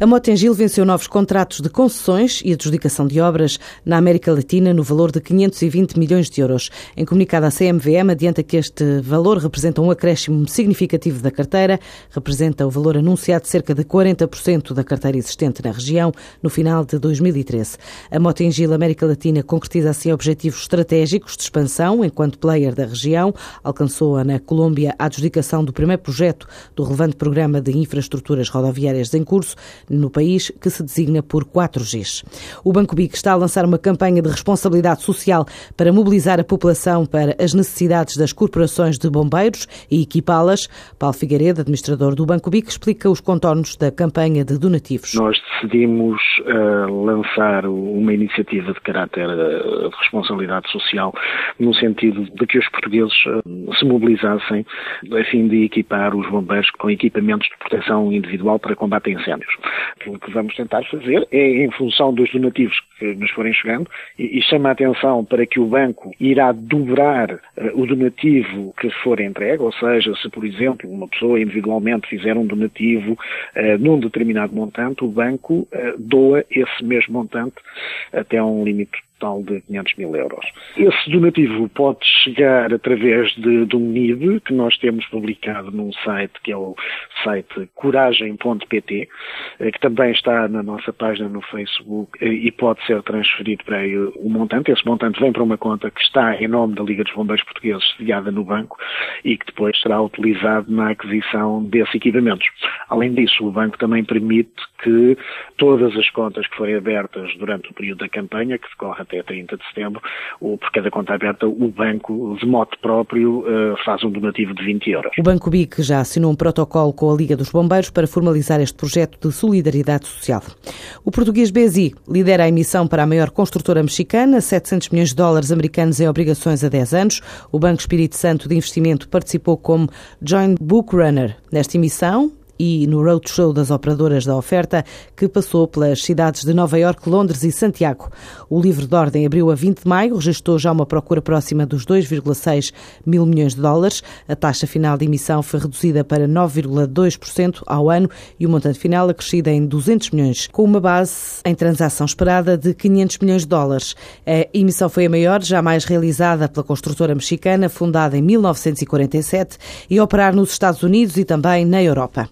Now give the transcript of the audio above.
A Motengil venceu novos contratos de concessões e adjudicação de obras na América Latina no valor de 520 milhões de euros. Em comunicado à CMVM, adianta que este valor representa um acréscimo significativo da carteira, representa o valor anunciado de cerca de 40% da carteira existente na região no final de 2013. A Motengil América Latina concretiza assim objetivos estratégicos de expansão enquanto player da região. Alcançou na Colômbia a adjudicação do primeiro projeto do relevante programa de infraestruturas rodoviárias em curso no país, que se designa por 4Gs. O Banco BIC está a lançar uma campanha de responsabilidade social para mobilizar a população para as necessidades das corporações de bombeiros e equipá-las. Paulo Figueiredo, administrador do Banco BIC, explica os contornos da campanha de donativos. Nós decidimos uh, lançar uma iniciativa de caráter uh, de responsabilidade social no sentido de que os portugueses uh, se mobilizassem a fim de equipar os bombeiros com equipamentos de proteção individual para combate a incêndios. O que vamos tentar fazer é, em função dos donativos que nos forem chegando, e, e chama a atenção para que o banco irá dobrar uh, o donativo que for entregue, ou seja, se, por exemplo, uma pessoa individualmente fizer um donativo uh, num determinado montante, o banco uh, doa esse mesmo montante até um limite total de 500 mil euros. Esse donativo pode chegar através de, de um NID que nós temos publicado num site que é o site coragem.pt, eh, que também está na nossa página no Facebook eh, e pode ser transferido para aí o montante. Esse montante vem para uma conta que está em nome da Liga dos Bombeiros Portugueses, sediada no banco, e que depois será utilizado na aquisição desses equipamentos. Além disso, o banco também permite que todas as contas que forem abertas durante o período da campanha, que decorre até 30 de setembro, ou por cada conta aberta, o banco, de modo próprio, eh, faz um donativo de 20 euros. O Banco BIC já assinou um protocolo com a Liga dos Bombeiros para formalizar este projeto de solidariedade social. O português BSI lidera a emissão para a maior construtora mexicana, 700 milhões de dólares americanos em obrigações a 10 anos. O Banco Espírito Santo de Investimento participou como Joint Book Runner nesta emissão e no roadshow das operadoras da oferta, que passou pelas cidades de Nova Iorque, Londres e Santiago. O livro de ordem abriu a 20 de maio, registrou já uma procura próxima dos 2,6 mil milhões de dólares. A taxa final de emissão foi reduzida para 9,2% ao ano e o montante final acrescido em 200 milhões, com uma base em transação esperada de 500 milhões de dólares. A emissão foi a maior jamais realizada pela construtora mexicana, fundada em 1947 e operar nos Estados Unidos e também na Europa.